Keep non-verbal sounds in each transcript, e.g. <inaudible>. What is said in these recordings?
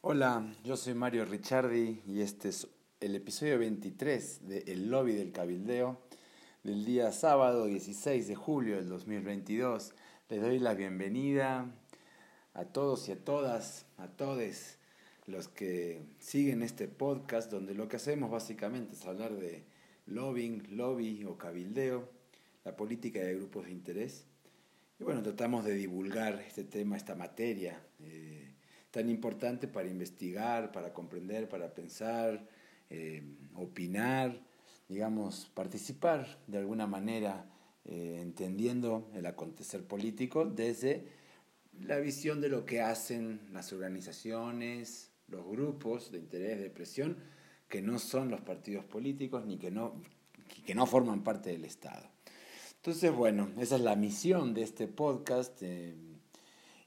Hola, yo soy Mario Ricciardi y este es el episodio 23 de El Lobby del Cabildeo del día sábado 16 de julio del 2022. Les doy la bienvenida a todos y a todas, a todos los que siguen este podcast donde lo que hacemos básicamente es hablar de lobbying, lobby o cabildeo, la política de grupos de interés. Y bueno, tratamos de divulgar este tema, esta materia. Eh, tan importante para investigar, para comprender, para pensar, eh, opinar, digamos, participar de alguna manera eh, entendiendo el acontecer político desde la visión de lo que hacen las organizaciones, los grupos de interés, de presión, que no son los partidos políticos ni que no, que no forman parte del Estado. Entonces, bueno, esa es la misión de este podcast. Eh,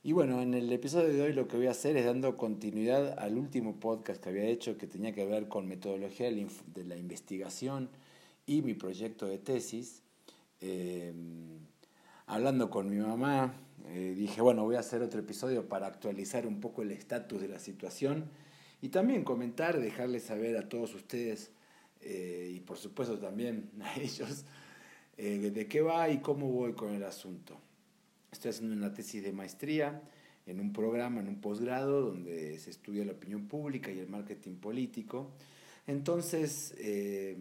y bueno, en el episodio de hoy lo que voy a hacer es dando continuidad al último podcast que había hecho que tenía que ver con metodología de la investigación y mi proyecto de tesis. Eh, hablando con mi mamá, eh, dije, bueno, voy a hacer otro episodio para actualizar un poco el estatus de la situación y también comentar, dejarles saber a todos ustedes eh, y por supuesto también <laughs> a ellos de qué va y cómo voy con el asunto. Estoy haciendo una tesis de maestría en un programa, en un posgrado, donde se estudia la opinión pública y el marketing político. Entonces, eh,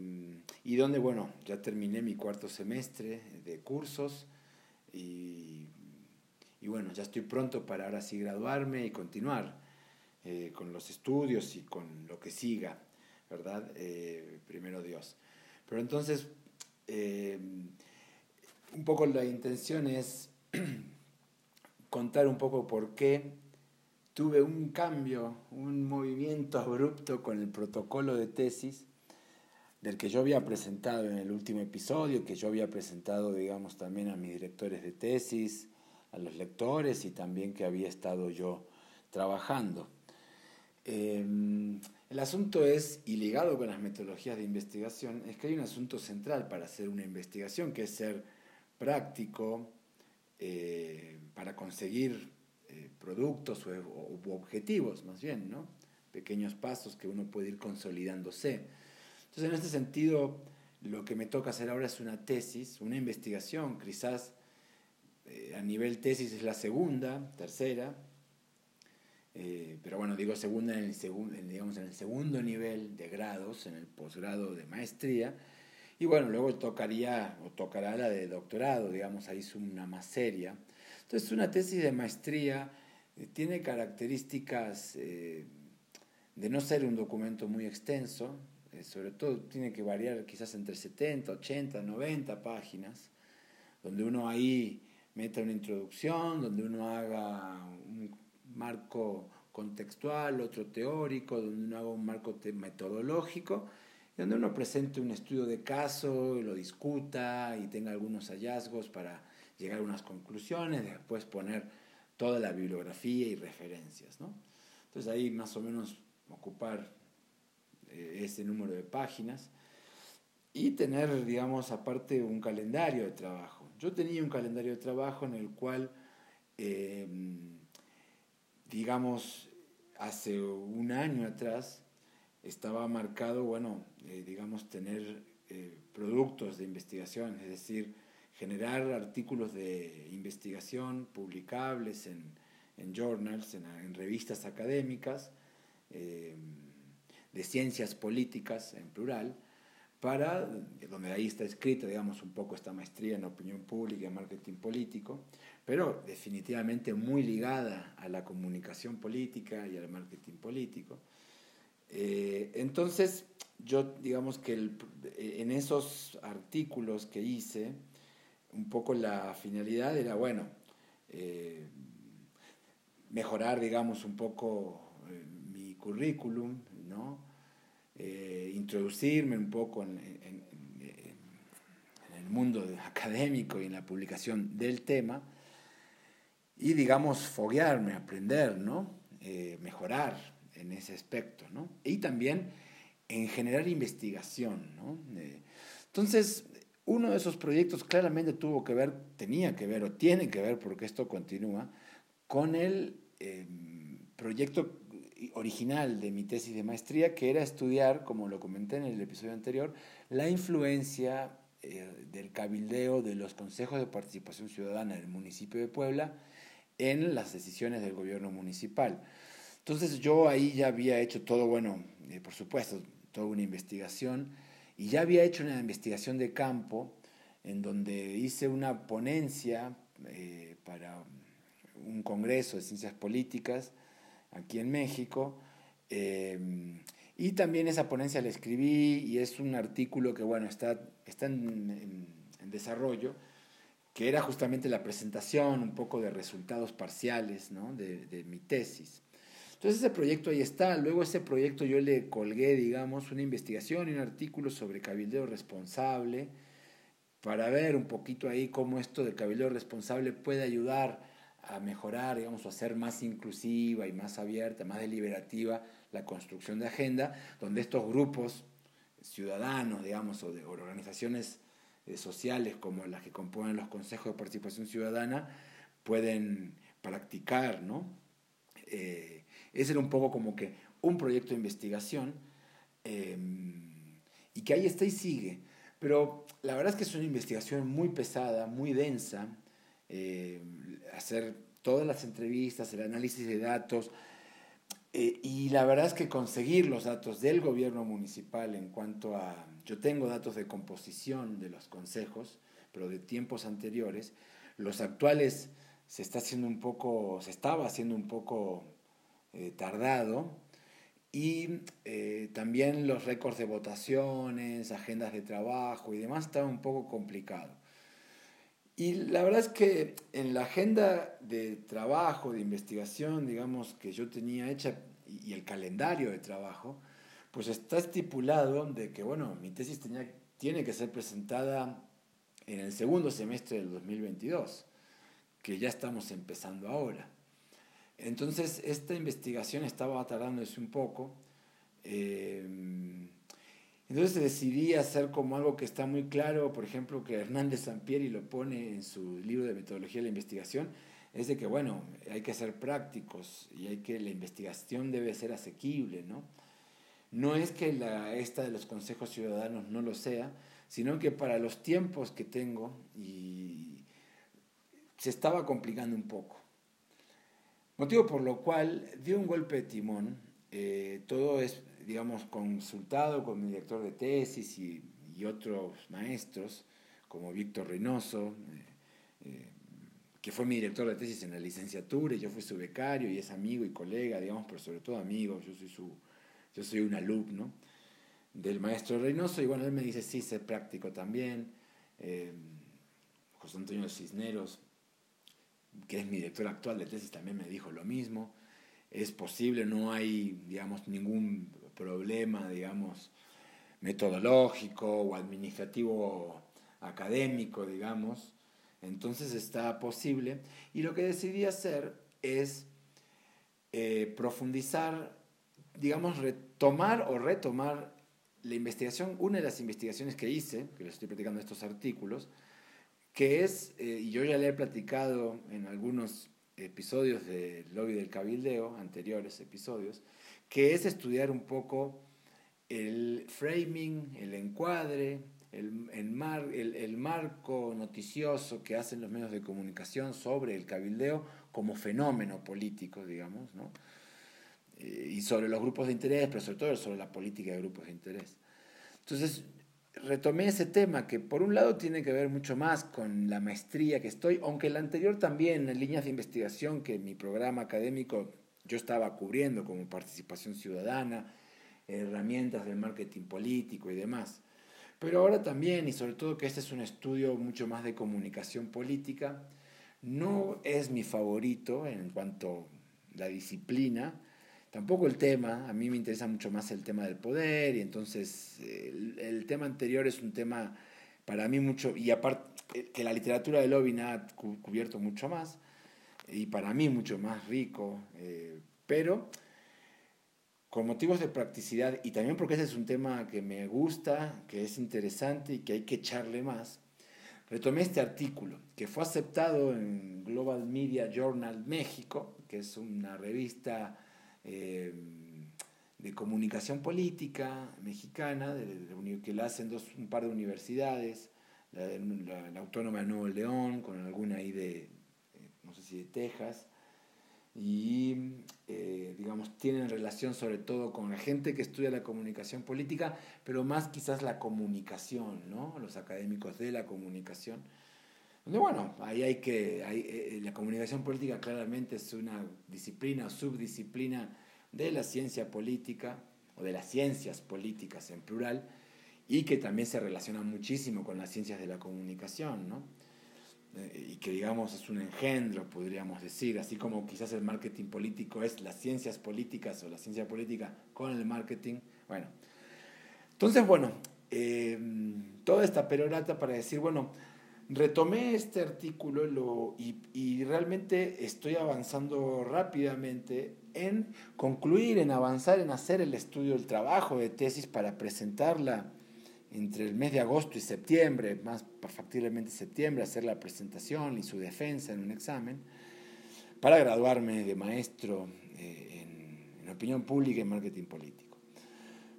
y donde, bueno, ya terminé mi cuarto semestre de cursos y, bueno, ya estoy pronto para ahora sí graduarme y continuar eh, con los estudios y con lo que siga, ¿verdad? Eh, primero Dios. Pero entonces, un poco la intención es <clears throat> contar un poco por qué tuve un cambio, un movimiento abrupto con el protocolo de tesis del que yo había presentado en el último episodio, que yo había presentado, digamos, también a mis directores de tesis, a los lectores y también que había estado yo trabajando. Em, el asunto es, y ligado con las metodologías de investigación, es que hay un asunto central para hacer una investigación, que es ser práctico, eh, para conseguir eh, productos o, objetivos, más bien, ¿no? Pequeños pasos que uno puede ir consolidándose. Entonces, en este sentido, lo que me toca hacer ahora es una tesis, una investigación, quizás eh, a nivel tesis es la segunda, tercera, pero bueno, digo segunda en el, segundo, digamos, en el segundo nivel de grados, en el posgrado de maestría, y bueno, luego tocaría o tocará la de doctorado, digamos, ahí es una más seria. Entonces, una tesis de maestría eh, tiene características eh, de no ser un documento muy extenso, eh, sobre todo tiene que variar quizás entre 70, 80, 90 páginas, donde uno ahí meta una introducción, donde uno haga un marco contextual, otro teórico, donde uno haga un marco metodológico donde uno presente un estudio de caso, y lo discuta y tenga algunos hallazgos para llegar a unas conclusiones, después poner toda la bibliografía y referencias. ¿no? Entonces ahí más o menos ocupar eh, ese número de páginas y tener, digamos, aparte un calendario de trabajo. Yo tenía un calendario de trabajo en el cual, em, digamos, hace un año atrás, estaba marcado, bueno, eh, digamos, tener eh, productos de investigación, es decir, generar artículos de investigación publicables en, en journals, en, revistas académicas, eh, de ciencias políticas en plural, para, donde ahí está escrita, digamos, un poco esta maestría en opinión pública y marketing político, pero definitivamente muy ligada a la comunicación política y al marketing político. Eh, entonces, yo digamos que en esos artículos que hice, un poco la finalidad era, bueno, eh, mejorar, digamos, un poco eh, mi currículum, ¿no? introducirme un poco en, el mundo <laughs> académico y en la publicación del tema, y, digamos, foguearme, aprender, ¿no? mejorar en ese aspecto, ¿no? Y también en generar investigación, ¿no? Eh, entonces, uno de esos proyectos claramente tuvo que ver, tenía que ver o tiene que ver, porque esto continúa, con el em, proyecto original de mi tesis de maestría, que era estudiar, como lo comenté en el episodio anterior, la influencia eh, del cabildeo de los consejos de participación ciudadana del municipio de Puebla en las decisiones del gobierno municipal. Entonces yo ahí ya había hecho todo, bueno, eh, por supuesto, toda una investigación, y ya había hecho una investigación de campo en donde hice una ponencia eh, para un congreso de ciencias políticas aquí en México. Eh, y también esa ponencia la escribí y es un artículo que, bueno, está, está en, desarrollo, que era justamente la presentación un poco de resultados parciales ¿no? de, de mi tesis. Entonces ese proyecto ahí está. Luego ese proyecto yo le colgué, digamos, una investigación y un artículo sobre cabildeo responsable para ver un poquito ahí cómo esto del cabildeo responsable puede ayudar a mejorar, digamos, o a ser más inclusiva y más abierta, más deliberativa la construcción de agenda, donde estos grupos ciudadanos, digamos, o de organizaciones eh, sociales como las que componen los consejos de participación ciudadana, pueden practicar, ¿no? Eh, ese era un poco como que un proyecto de investigación em, y que ahí está y sigue. Pero la verdad es que es una investigación muy pesada, muy densa, eh, hacer todas las entrevistas, el análisis de datos, eh, y la verdad es que conseguir los datos del gobierno municipal en cuanto a, yo tengo datos de composición de los consejos, pero de tiempos anteriores, los actuales se está haciendo un poco, se estaba haciendo un poco eh, tardado, y eh, también los récords de votaciones, agendas de trabajo y demás estaba un poco complicado. Y la verdad es que en la agenda de trabajo, de investigación, digamos, que yo tenía hecha y el calendario de trabajo, pues está estipulado de que, bueno, mi tesis tenía, tiene que ser presentada en el segundo semestre del 2022, que ya estamos empezando ahora. Entonces, esta investigación estaba tardándose un poco. Eh, entonces decidí hacer como algo que está muy claro, por ejemplo, que Hernández Sampieri lo pone en su libro de metodología de la investigación, es de que, bueno, hay que ser prácticos y hay que, la investigación debe ser asequible, ¿no? No es que la, esta de los consejos ciudadanos no lo sea, sino que para los tiempos que tengo y se estaba complicando un poco. Motivo por lo cual dio un golpe de timón. Eh, todo es, digamos, consultado con mi director de tesis y, otros maestros, como Víctor Reynoso, eh, eh, que fue mi director de tesis en la licenciatura, y yo fui su becario y es amigo y colega, digamos, pero sobre todo amigo, yo soy, su, yo soy un alumno del maestro Reynoso, y bueno, él me dice, sí, sé práctico también. José Antonio Cisneros, que es mi director actual de tesis, también me dijo lo mismo. Es posible, no hay, digamos, ningún problema, digamos, metodológico o administrativo académico, digamos. Entonces está posible. Y lo que decidí hacer es eh, profundizar, digamos, retomar o retomar la investigación, una de las investigaciones que hice, que les estoy platicando estos artículos, que es, eh, y yo ya le he platicado en algunos episodios del lobby del cabildeo, anteriores episodios, que es estudiar un poco el framing, el encuadre, el, el, el, marco noticioso que hacen los medios de comunicación sobre el cabildeo como fenómeno político, digamos, ¿no? Eh, y sobre los grupos de interés, pero sobre todo sobre la política de grupos de interés. Entonces, retomé ese tema que por un lado tiene que ver mucho más con la maestría que estoy, aunque el anterior también, en líneas de investigación que mi programa académico yo estaba cubriendo como participación ciudadana, herramientas del marketing político y demás. Pero ahora también, y sobre todo que este es un estudio mucho más de comunicación política, no es mi favorito en cuanto a la disciplina, tampoco el tema, a mí me interesa mucho más el tema del poder y entonces el, tema anterior es un tema para mí mucho, y aparte eh, que la literatura de Lovin ha cubierto mucho más y para mí mucho más rico, eh, pero con motivos de practicidad y también porque ese es un tema que me gusta, que es interesante y que hay que echarle más, retomé este artículo que fue aceptado en Global Media Journal México, que es una revista eh, de comunicación política mexicana, que la hacen dos, un par de universidades, la, Autónoma de Nuevo León, con alguna ahí de, eh, no sé si de Texas, y eh, digamos tienen relación sobre todo con la gente que estudia la comunicación política, pero más quizás la comunicación, ¿no? los académicos de la comunicación. Bueno, ahí hay que, eh, la comunicación política claramente es una disciplina o subdisciplina de la ciencia política o de las ciencias políticas en plural y que también se relaciona muchísimo con las ciencias de la comunicación, ¿no? Eh, y que digamos es un engendro, podríamos decir, así como quizás el marketing político es las ciencias políticas o la ciencia política con el marketing. Bueno, entonces, bueno, em, toda esta perorata para decir, bueno, retomé este artículo lo, y, y, realmente estoy avanzando rápidamente en concluir, en avanzar, en hacer el estudio del trabajo de tesis para presentarla entre el mes de agosto y septiembre, más factiblemente septiembre, hacer la presentación y su defensa en un examen, para graduarme de maestro eh, en, opinión pública y marketing político.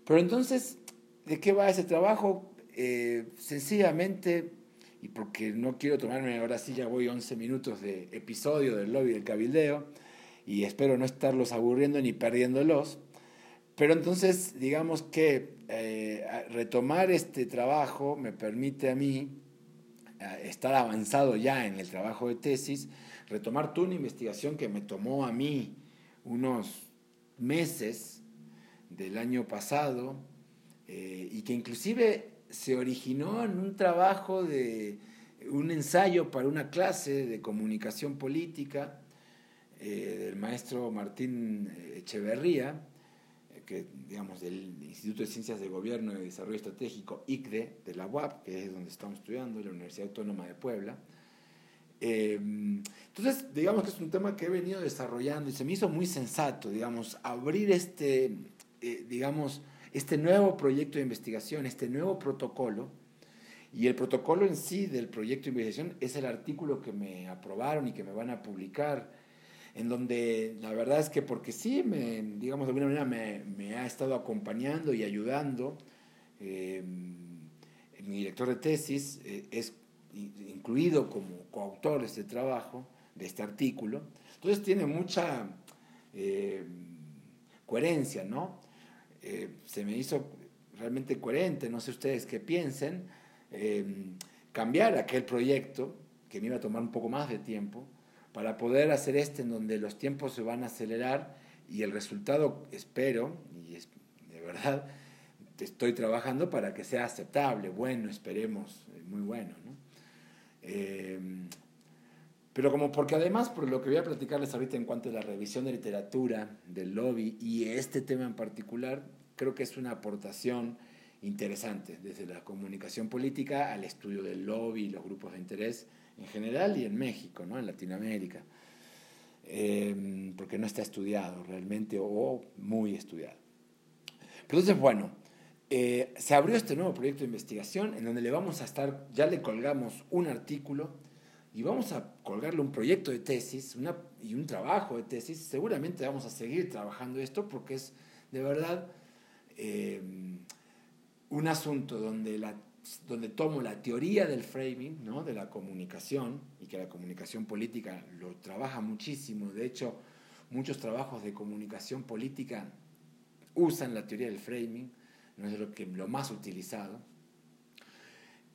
Pero entonces, ¿de qué va ese trabajo? Eh, sencillamente, y porque no quiero tomarme, ahora sí ya voy 11 minutos de episodio del lobby del cabildeo, y espero no estarlos aburriendo ni perdiéndolos, pero entonces, digamos que eh, retomar este trabajo me permite a mí estar avanzado ya en el trabajo de tesis, retomar toda una investigación que me tomó a mí unos meses del año pasado eh, y que inclusive se originó en un trabajo de un ensayo para una clase de comunicación política del maestro Martín Echeverría, que, digamos, del Instituto de Ciencias de Gobierno y Desarrollo Estratégico, ICDE, de la UAP, que es donde estamos estudiando, la Universidad Autónoma de Puebla. Em, entonces, digamos que es un tema que he venido desarrollando y se me hizo muy sensato, digamos, abrir este, eh, digamos, este nuevo proyecto de investigación, este nuevo protocolo. Y el protocolo en sí del proyecto de investigación es el artículo que me aprobaron y que me van a publicar en donde la verdad es que porque sí, me, digamos de alguna manera me, me ha estado acompañando y ayudando. Eh, mi director de tesis eh, es incluido como coautor de este trabajo, de este artículo. Entonces tiene mucha eh, coherencia, ¿no? Se me hizo realmente coherente, no sé ustedes qué piensen, cambiar aquel proyecto, que me iba a tomar un poco más de tiempo, para poder hacer este en donde los tiempos se van a acelerar y el resultado, espero, y es, de verdad, estoy trabajando para que sea aceptable, bueno, esperemos, eh, muy bueno. ¿no? Em, pero como porque además, por lo que voy a platicarles ahorita en cuanto a la revisión de literatura, del lobby y este tema en particular, creo que es una aportación interesante desde la comunicación política al estudio del lobby y los grupos de interés en general y en México, ¿no? en Latinoamérica, eh, porque no está estudiado realmente o muy estudiado. Entonces, bueno, eh, se abrió este nuevo proyecto de investigación en donde le vamos a estar, ya le colgamos un artículo y vamos a colgarle un proyecto de tesis una, y un trabajo de tesis. Seguramente vamos a seguir trabajando esto porque es de verdad eh, un asunto donde la donde tomo la teoría del framing, ¿no? de la comunicación, y que la comunicación política lo trabaja muchísimo, de hecho muchos trabajos de comunicación política usan la teoría del framing, no es lo, que, lo más utilizado.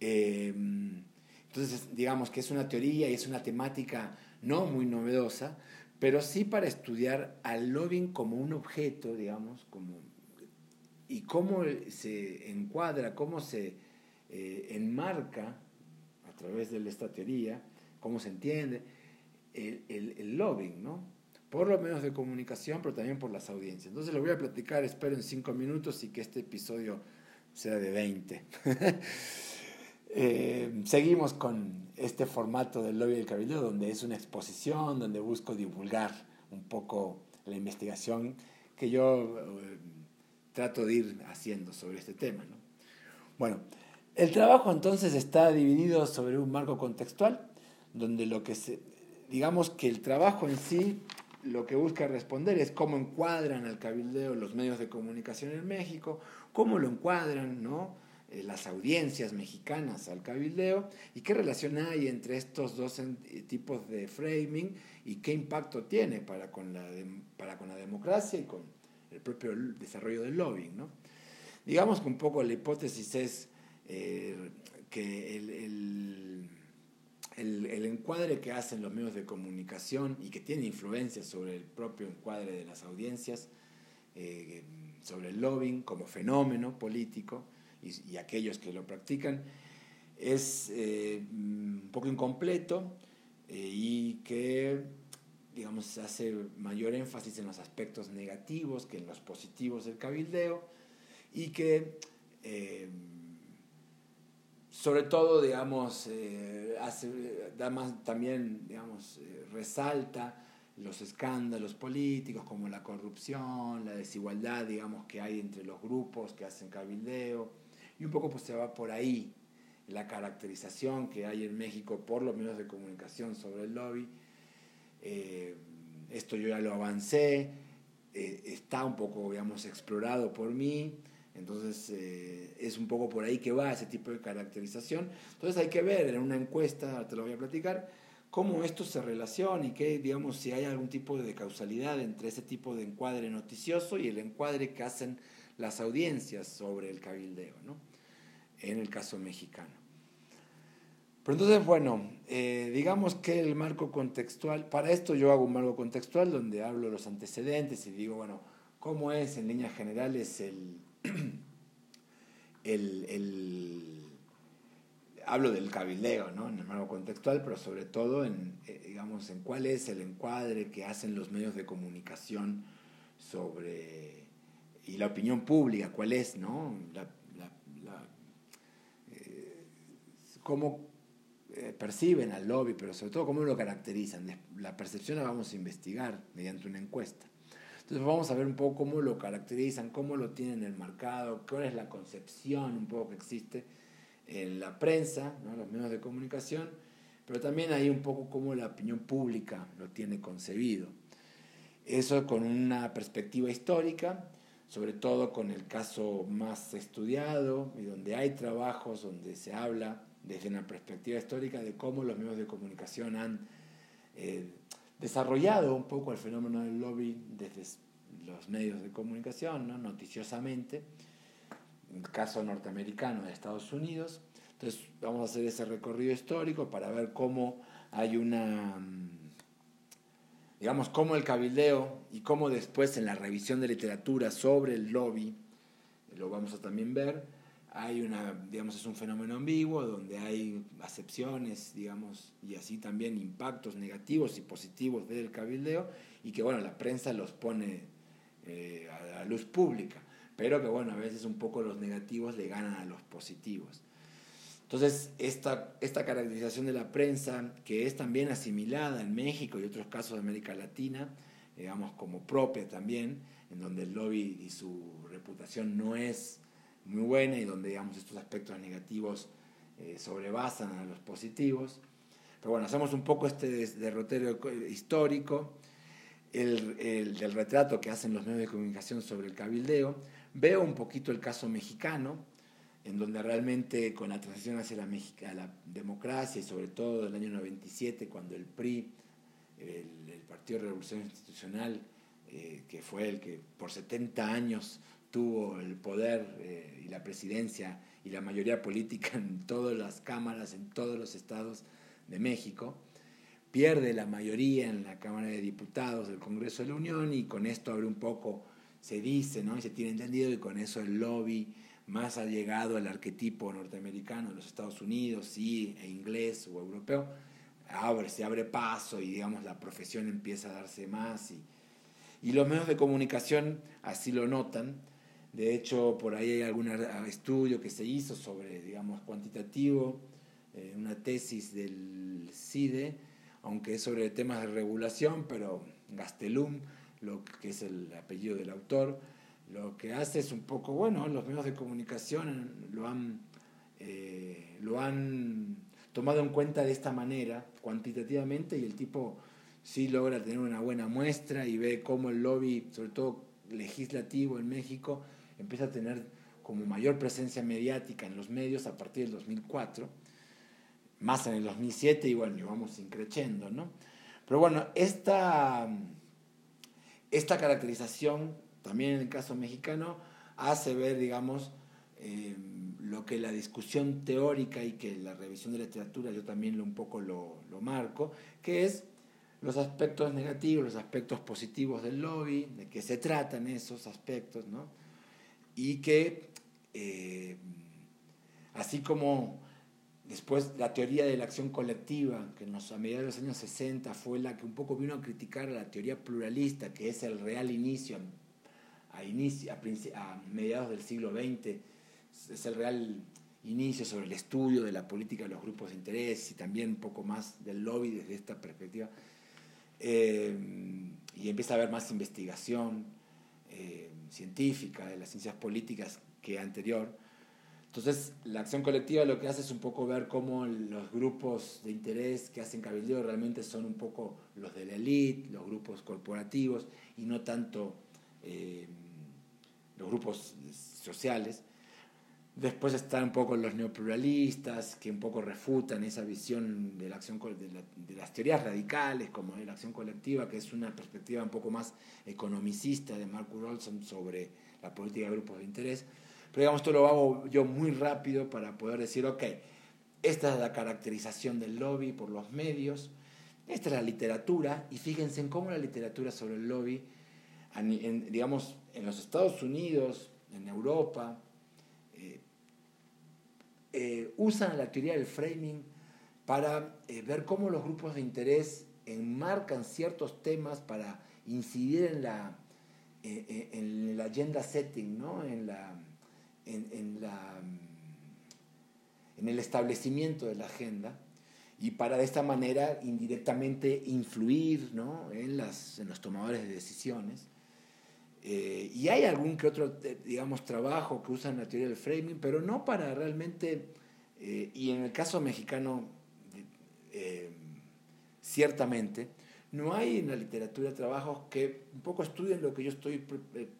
Em, entonces, digamos que es una teoría y es una temática no muy novedosa, pero sí para estudiar al lobbying como un objeto, digamos, como, y cómo se encuadra, cómo se eh, enmarca a través de esta teoría, cómo se entiende, el, el, lobbying, ¿no? Por lo menos de comunicación, pero también por las audiencias. Entonces lo voy a platicar, espero, en cinco minutos y que este episodio sea de 20. <laughs> Eh, seguimos con este formato del lobby del cabildo, donde es una exposición, donde busco divulgar un poco la investigación que yo eh, trato de ir haciendo sobre este tema. ¿no? Bueno, el trabajo entonces está dividido sobre un marco contextual, donde lo que se, digamos que el trabajo en sí lo que busca responder es cómo encuadran al cabildeo los medios de comunicación en México, cómo lo encuadran ¿no? Eh, las audiencias mexicanas al cabildeo y qué relación hay entre estos dos tipos de framing y qué impacto tiene para con la, para con la democracia y con el propio desarrollo del lobbying. ¿no? Digamos que un poco la hipótesis es eh, que el el, encuadre que hacen los medios de comunicación y que tiene influencia sobre el propio encuadre de las audiencias, eh, sobre el lobbying como fenómeno político y, aquellos que lo practican, es eh, un poco incompleto eh, y que digamos, hace mayor énfasis en los aspectos negativos que en los positivos del cabildeo y que sobre todo, digamos, eh, da más, también, digamos, eh, resalta los escándalos políticos como la corrupción, la desigualdad, digamos, que hay entre los grupos que hacen cabildeo, y un poco pues se va por ahí la caracterización que hay en México por los medios de comunicación sobre el lobby. Eh, esto yo ya lo avancé, está un poco, digamos, explorado por mí. Entonces eh, es un poco por ahí que va ese tipo de caracterización. Entonces hay que ver en una encuesta, te lo voy a platicar, cómo esto se relaciona y que, digamos, si hay algún tipo de causalidad entre ese tipo de encuadre noticioso y el encuadre que hacen las audiencias sobre el cabildeo, ¿no? en el caso mexicano. Pero entonces, bueno, eh, digamos que el marco contextual, para esto yo hago un marco contextual donde hablo los antecedentes y digo, bueno, cómo es en líneas generales <clears throat> el, el, hablo del cabildeo, ¿no? En el marco contextual, pero sobre todo en, eh, digamos, en cuál es el encuadre que hacen los medios de comunicación sobre y la opinión pública, cuál es, ¿no? La, eh, cómo eh, perciben al lobby, pero sobre todo cómo lo caracterizan. La percepción la vamos a investigar mediante una encuesta. Entonces vamos a ver un poco cómo lo caracterizan, cómo lo tienen enmarcado, cuál es la concepción un poco que existe en la prensa, los medios de comunicación, pero también hay un poco cómo la opinión pública lo tiene concebido. Eso con una perspectiva histórica, sobre todo con el caso más estudiado y donde hay trabajos donde se habla desde una perspectiva histórica de cómo los medios de comunicación han eh, desarrollado un poco el fenómeno del lobby desde los medios de comunicación, ¿no? noticiosamente, el caso norteamericano de Estados Unidos. Entonces vamos a hacer ese recorrido histórico para ver cómo hay una, mm, digamos, cómo el cabildeo y cómo después en la revisión de literatura sobre el lobby, lo vamos a también ver, hay una, digamos, es un fenómeno ambiguo donde hay acepciones, digamos, y así también impactos negativos y positivos del cabildeo y que, bueno, la prensa los pone eh, a la luz pública, pero que, bueno, a veces un poco los negativos le ganan a los positivos. Entonces, esta, esta caracterización de la prensa, que es también asimilada en México y otros casos de América Latina, digamos, como propia también, en donde el lobby y su reputación no es muy buena y donde digamos estos aspectos negativos eh, sobrebasan a los positivos. Pero bueno, hacemos un poco este derrotero histórico, el, el, del retrato que hacen los medios de comunicación sobre el cabildeo. Veo un poquito el caso mexicano, en donde realmente con la transición hacia la, la democracia y sobre todo el año 97, cuando el PRI, el, el Partido de Revolución Institucional, eh, que fue el que por 70 años tuvo el poder eh, y la presidencia y la mayoría política en todas las cámaras, en todos los estados de México, pierde la mayoría en la Cámara de Diputados del Congreso de la Unión y con esto abre un poco, se dice, ¿no? y se tiene entendido, y con eso el lobby más ha llegado al arquetipo norteamericano los Estados Unidos, sí, e inglés o europeo, abre, se abre paso y digamos la profesión empieza a darse más y, y los medios de comunicación así lo notan. De hecho, por ahí hay algún estudio que se hizo sobre, digamos, cuantitativo, eh, una tesis del CIDE, aunque es sobre temas de regulación, pero Gastelum, lo que es el apellido del autor, lo que hace es un poco, bueno, los medios de comunicación lo han, eh, lo han tomado en cuenta de esta manera, cuantitativamente, y el tipo sí logra tener una buena muestra y ve cómo el lobby, sobre todo legislativo en México, empieza a tener como mayor presencia mediática en los medios a partir del 2004, más en el 2007 y bueno, y vamos increciendo, ¿no? Pero bueno, esta, esta caracterización, también en el caso mexicano, hace ver, digamos, eh, lo que la discusión teórica y que la revisión de literatura yo también un poco lo, lo marco, que es los aspectos negativos, los aspectos positivos del lobby, de qué se tratan esos aspectos, ¿no? Y que, eh, así como después la teoría de la acción colectiva, que a mediados de los años 60 fue la que un poco vino a criticar a la teoría pluralista, que es el real inicio, a, inicio, a mediados del siglo XX, es el real inicio sobre el estudio de la política de los grupos de interés y también un poco más del lobby desde esta perspectiva. Eh, y empieza a haber más investigación eh, científica de las ciencias políticas que anterior. Entonces, la acción colectiva lo que hace es un poco ver cómo los grupos de interés que hacen cabildeo realmente son un poco los de la élite, los grupos corporativos y no tanto eh, los grupos sociales. Después están un poco los neopluralistas, que un poco refutan esa visión de, la acción, de, las teorías radicales, como de la acción colectiva, que es una perspectiva un poco más economicista de Mark Olson sobre la política de grupos de interés. Pero digamos, esto lo hago yo muy rápido para poder decir, ok, esta es la caracterización del lobby por los medios, esta es la literatura, y fíjense en cómo la literatura sobre el lobby, digamos, en los Estados Unidos, en Europa, eh, usan la teoría del framing para eh, ver cómo los grupos de interés enmarcan ciertos temas para incidir en la, eh, en la agenda setting, ¿no? en, la, en, la, en el establecimiento de la agenda y para de esta manera indirectamente influir ¿no? en, las, en los tomadores de decisiones. Eh, y hay algún que otro, eh, digamos, trabajo que usan la teoría del framing, pero no para realmente, eh, y en el caso mexicano, ciertamente, no hay en la literatura trabajos que un poco estudien lo que yo estoy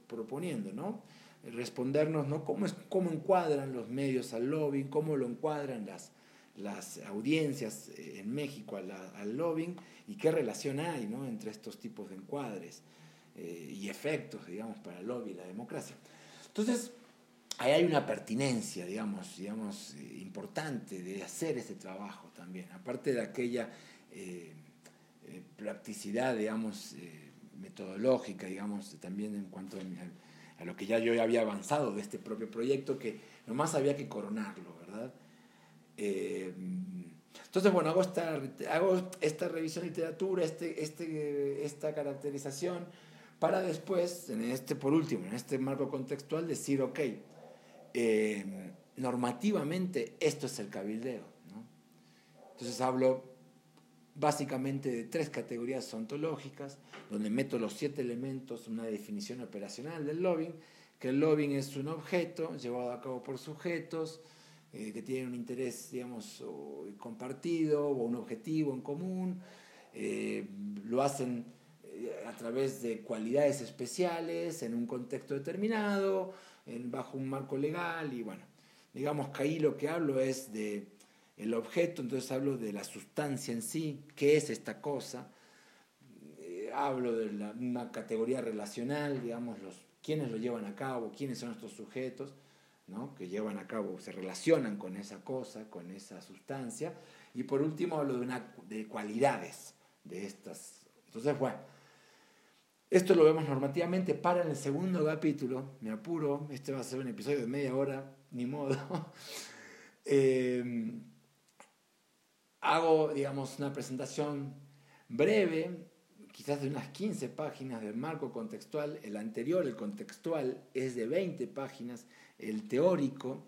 proponiendo, ¿no? Respondernos, ¿no? ¿Cómo, es, cómo encuadran los medios al lobbying, cómo lo encuadran las, las audiencias en México al, al lobbying y qué relación hay, ¿no? Entre estos tipos de encuadres. Eh, y efectos, digamos, para el lobby y la democracia. Entonces, ahí hay una pertinencia, digamos, digamos eh, importante de hacer ese trabajo también, aparte de aquella eh, practicidad, digamos, metodológica, digamos, también en cuanto a, lo que ya yo había avanzado de este propio proyecto, que nomás había que coronarlo, ¿verdad? entonces, bueno, hago esta, hago esta revisión de literatura, este, este, esta caracterización, para después, en este, por último, en este marco contextual, decir, ok, eh, normativamente esto es el cabildeo. Entonces hablo básicamente de tres categorías ontológicas, donde meto los siete elementos, una definición operacional del lobbying, que el lobbying es un objeto llevado a cabo por sujetos eh, que tienen un interés, digamos, compartido o un objetivo en común, eh, lo hacen a través de cualidades especiales, en un contexto determinado, en, bajo un marco legal y bueno, digamos que ahí lo que hablo es de el objeto, entonces hablo de la sustancia en sí, qué es esta cosa, eh, hablo de la, una categoría relacional, digamos, los, quiénes lo llevan a cabo, quiénes son estos sujetos, ¿no? que llevan a cabo, se relacionan con esa cosa, con esa sustancia, y por último hablo de, una, de cualidades de estas. Entonces, bueno, esto lo vemos normativamente para en el segundo capítulo, me apuro, este va a ser un episodio de media hora, ni modo. <laughs> Em, hago, digamos, una presentación breve, quizás de unas 15 páginas del marco contextual. El anterior, el contextual, es de 20 páginas. El teórico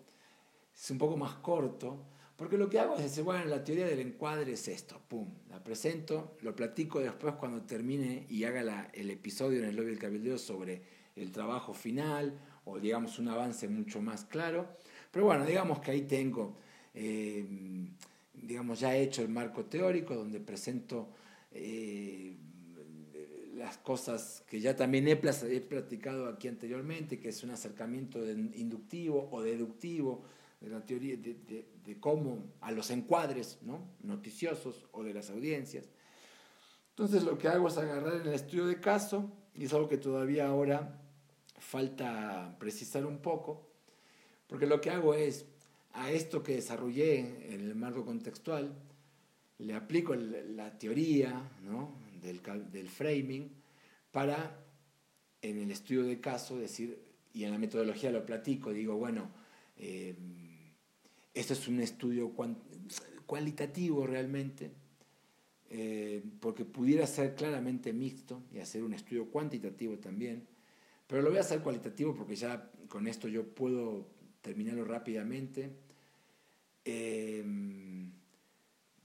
es un poco más corto. Porque lo que hago es decir, bueno, la teoría del encuadre es esto, pum, la presento, lo platico después cuando termine y haga el episodio en el lobby del cabildeo sobre el trabajo final o digamos un avance mucho más claro. Pero bueno, digamos que ahí tengo, eh, digamos, ya hecho el marco teórico donde presento, eh, las cosas que ya también he, he platicado aquí anteriormente, que es un acercamiento inductivo o deductivo de la teoría de, de, cómo a los encuadres ¿no? noticiosos o de las audiencias. Entonces lo que hago es agarrar en el estudio de caso, y es algo que todavía ahora falta precisar un poco, porque lo que hago es a esto que desarrollé en el marco contextual, le aplico la teoría del, del, framing para, en el estudio de caso, decir, y en la metodología lo platico, digo, bueno, eh, esto es un estudio cualitativo realmente, eh, porque pudiera ser claramente mixto y hacer un estudio cuantitativo también, pero lo voy a hacer cualitativo porque ya con esto yo puedo terminarlo rápidamente. Eh,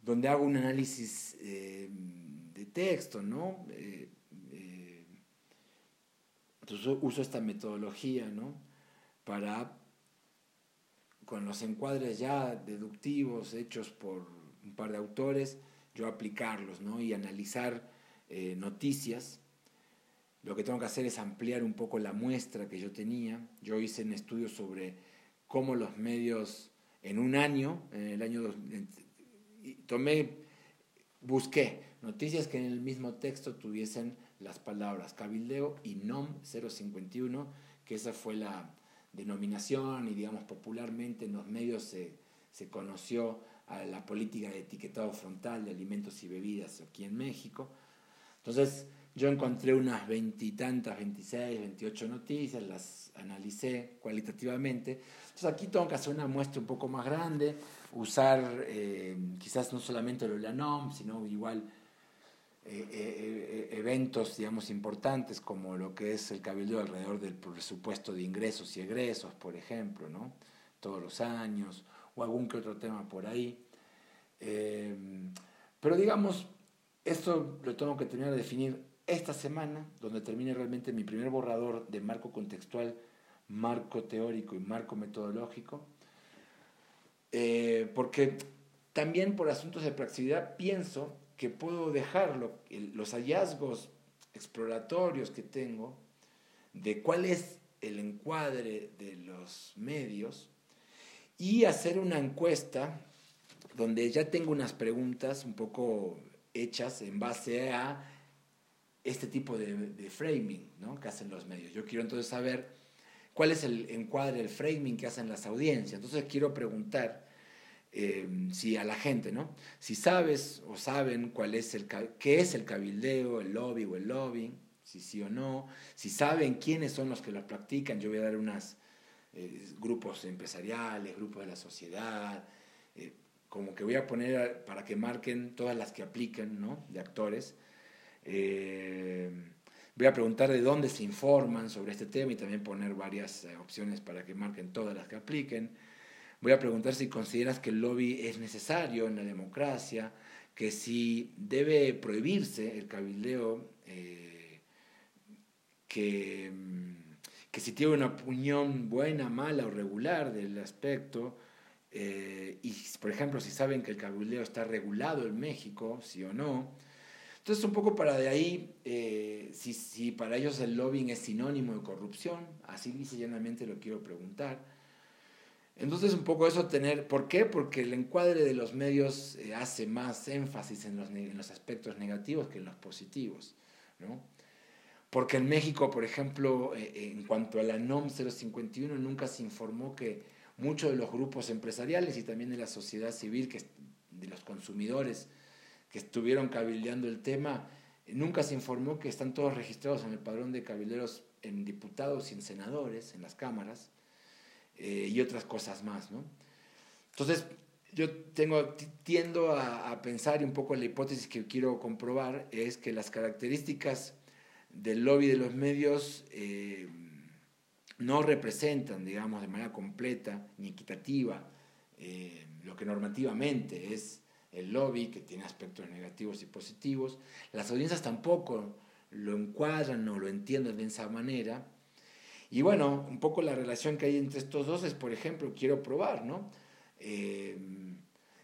donde hago un análisis eh, de texto, ¿no? Eh, entonces uso esta metodología, ¿no? Para, con los encuadres ya deductivos hechos por un par de autores, yo aplicarlos, ¿no? Y analizar noticias. Lo que tengo que hacer es ampliar un poco la muestra que yo tenía. Yo hice un estudio sobre cómo los medios en un año, en el año tomé, busqué noticias que en el mismo texto tuviesen las palabras cabildeo y NOM 051, que esa fue la denominación y digamos popularmente en los medios se, se conoció a la política de etiquetado frontal de alimentos y bebidas aquí en México. Entonces yo encontré unas veintitantas, 26, 28 noticias, las analicé cualitativamente. Entonces aquí tengo que hacer una muestra un poco más grande, usar eh, quizás no solamente lo de la NOM, sino igual eh, eh, eventos, digamos, importantes como lo que es el cabildo alrededor del presupuesto de ingresos y egresos, por ejemplo, ¿no? Todos los años, o algún que otro tema por ahí. pero digamos, esto lo tengo que terminar de definir esta semana, donde termine realmente mi primer borrador de marco contextual, marco teórico y marco metodológico eh, porque también por asuntos de practicidad pienso que puedo dejar los hallazgos exploratorios que tengo de cuál es el encuadre de los medios y hacer una encuesta donde ya tengo unas preguntas un poco hechas en base a este tipo de, de framing ¿no? que hacen los medios. Yo quiero entonces saber cuál es el encuadre, el framing que hacen las audiencias. Entonces quiero preguntar eh, a la gente, ¿no? Si sabes o saben cuál es el, qué es el cabildeo, el lobby o el lobbying, si sí o no, si saben quiénes son los que lo practican, yo voy a dar unos eh, grupos empresariales, grupos de la sociedad, eh, como que voy a poner para que marquen todas las que apliquen, ¿no? De actores. voy a preguntar de dónde se informan sobre este tema y también poner varias opciones para que marquen todas las que apliquen Voy a preguntar si consideras que el lobby es necesario en la democracia, que si debe prohibirse el cabildeo, eh, que, mm, que, si tiene una opinión buena, mala o regular del aspecto, eh, y por ejemplo si saben que el cabildeo está regulado en México, sí o no. Entonces un poco para de ahí, eh, si, si para ellos el lobbying es sinónimo de corrupción, así dice llanamente lo quiero preguntar. Entonces un poco eso tener, ¿por qué? Porque el encuadre de los medios eh, hace más énfasis en los, en los, aspectos negativos que en los positivos, ¿no? Porque en México, por ejemplo, eh, eh, en cuanto a la NOM 051, nunca se informó que muchos de los grupos empresariales y también de la sociedad civil, que, de los consumidores que estuvieron cabildeando el tema, nunca se informó que están todos registrados en el padrón de cabilderos en diputados y en senadores, en las cámaras, eh, y otras cosas más, ¿no? Entonces, yo tengo, tiendo a, pensar y un poco la hipótesis que quiero comprobar es que las características del lobby de los medios eh, no representan, digamos, de manera completa ni equitativa eh, lo que normativamente es el lobby, que tiene aspectos negativos y positivos. Las audiencias tampoco lo encuadran o lo entienden de esa manera. Y bueno, un poco la relación que hay entre estos dos es, por ejemplo, quiero probar, ¿no? Eh,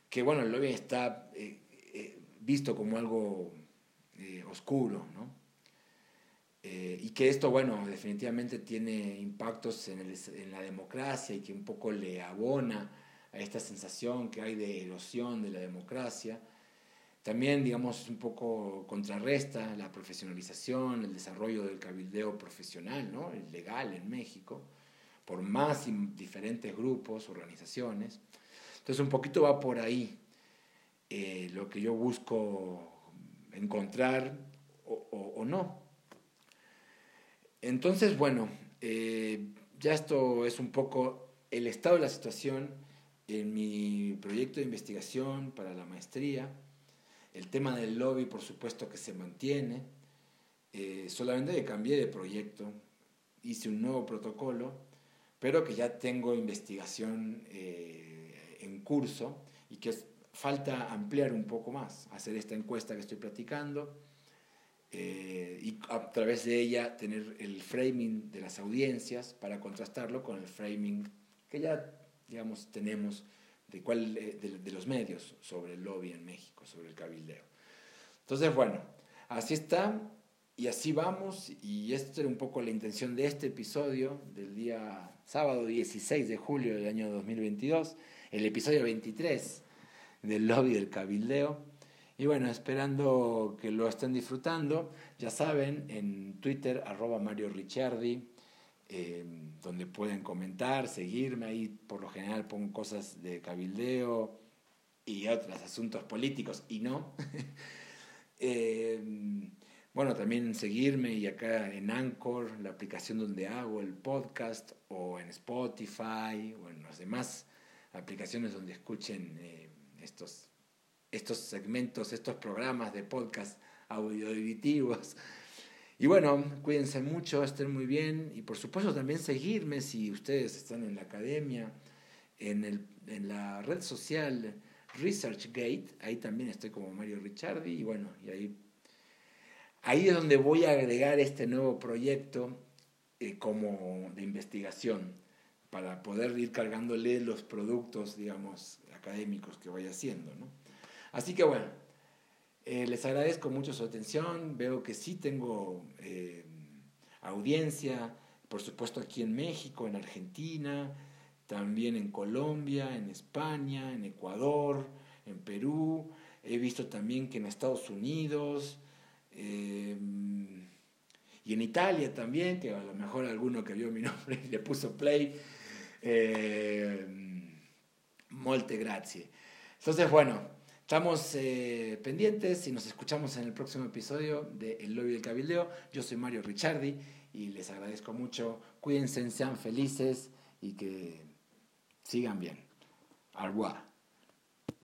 que bueno, el lobby está eh, eh, visto como algo oscuro, ¿no? Y que esto, bueno, definitivamente tiene impactos en, en, la democracia y que un poco le abona a esta sensación que hay de erosión de la democracia. También, digamos, un poco contrarresta la profesionalización, el desarrollo del cabildeo profesional, ¿no? el legal en México, por más diferentes grupos, organizaciones. Entonces, un poquito va por ahí eh, lo que yo busco encontrar o, o no. Entonces, bueno, eh, ya esto es un poco el estado de la situación en mi proyecto de investigación para la maestría. El tema del lobby, por supuesto, que se mantiene. Eh, solamente que cambié de proyecto, hice un nuevo protocolo, pero que ya tengo investigación eh, en curso y que falta ampliar un poco más, hacer esta encuesta que estoy platicando eh, y a través de ella tener el framing de las audiencias para contrastarlo con el framing que ya, digamos, tenemos de, cuál, eh, de, los medios sobre el lobby en México, sobre el cabildeo. Entonces, bueno, así está y así vamos y esta era un poco la intención de este episodio del día sábado 16 de julio del año 2022, el episodio 23 del lobby del cabildeo. Y bueno, esperando que lo estén disfrutando, ya saben, en Twitter, arroba Mario Ricciardi, eh, donde pueden comentar, seguirme, ahí por lo general pongo cosas de cabildeo y otros asuntos políticos y no. <laughs> Eh, bueno, también seguirme y acá en Anchor, la aplicación donde hago el podcast, o en Spotify, o en las demás aplicaciones donde escuchen eh, estos estos segmentos, estos programas de podcast audiovisuales. Y bueno, cuídense mucho, estén muy bien y por supuesto también seguirme si ustedes están en la academia, en, el, en la red social ResearchGate, ahí también estoy como Mario Ricciardi y bueno, y ahí, ahí es donde voy a agregar este nuevo proyecto eh, como de investigación para poder ir cargándole los productos, digamos, académicos que vaya haciendo, ¿no? Así que bueno, eh, les agradezco mucho su atención. Veo que sí tengo eh, audiencia, por supuesto aquí en México, en Argentina, también en Colombia, en España, en Ecuador, en Perú. He visto también que en Estados Unidos eh, y en Italia también, que a lo mejor alguno que vio mi <laughs> nombre y le puso play. molte grazie. Entonces, bueno, Estamos eh, pendientes y nos escuchamos en el próximo episodio de El Lobby del Cabildeo. Yo soy Mario Ricciardi y les agradezco mucho. Cuídense, sean felices y que sigan bien. Au.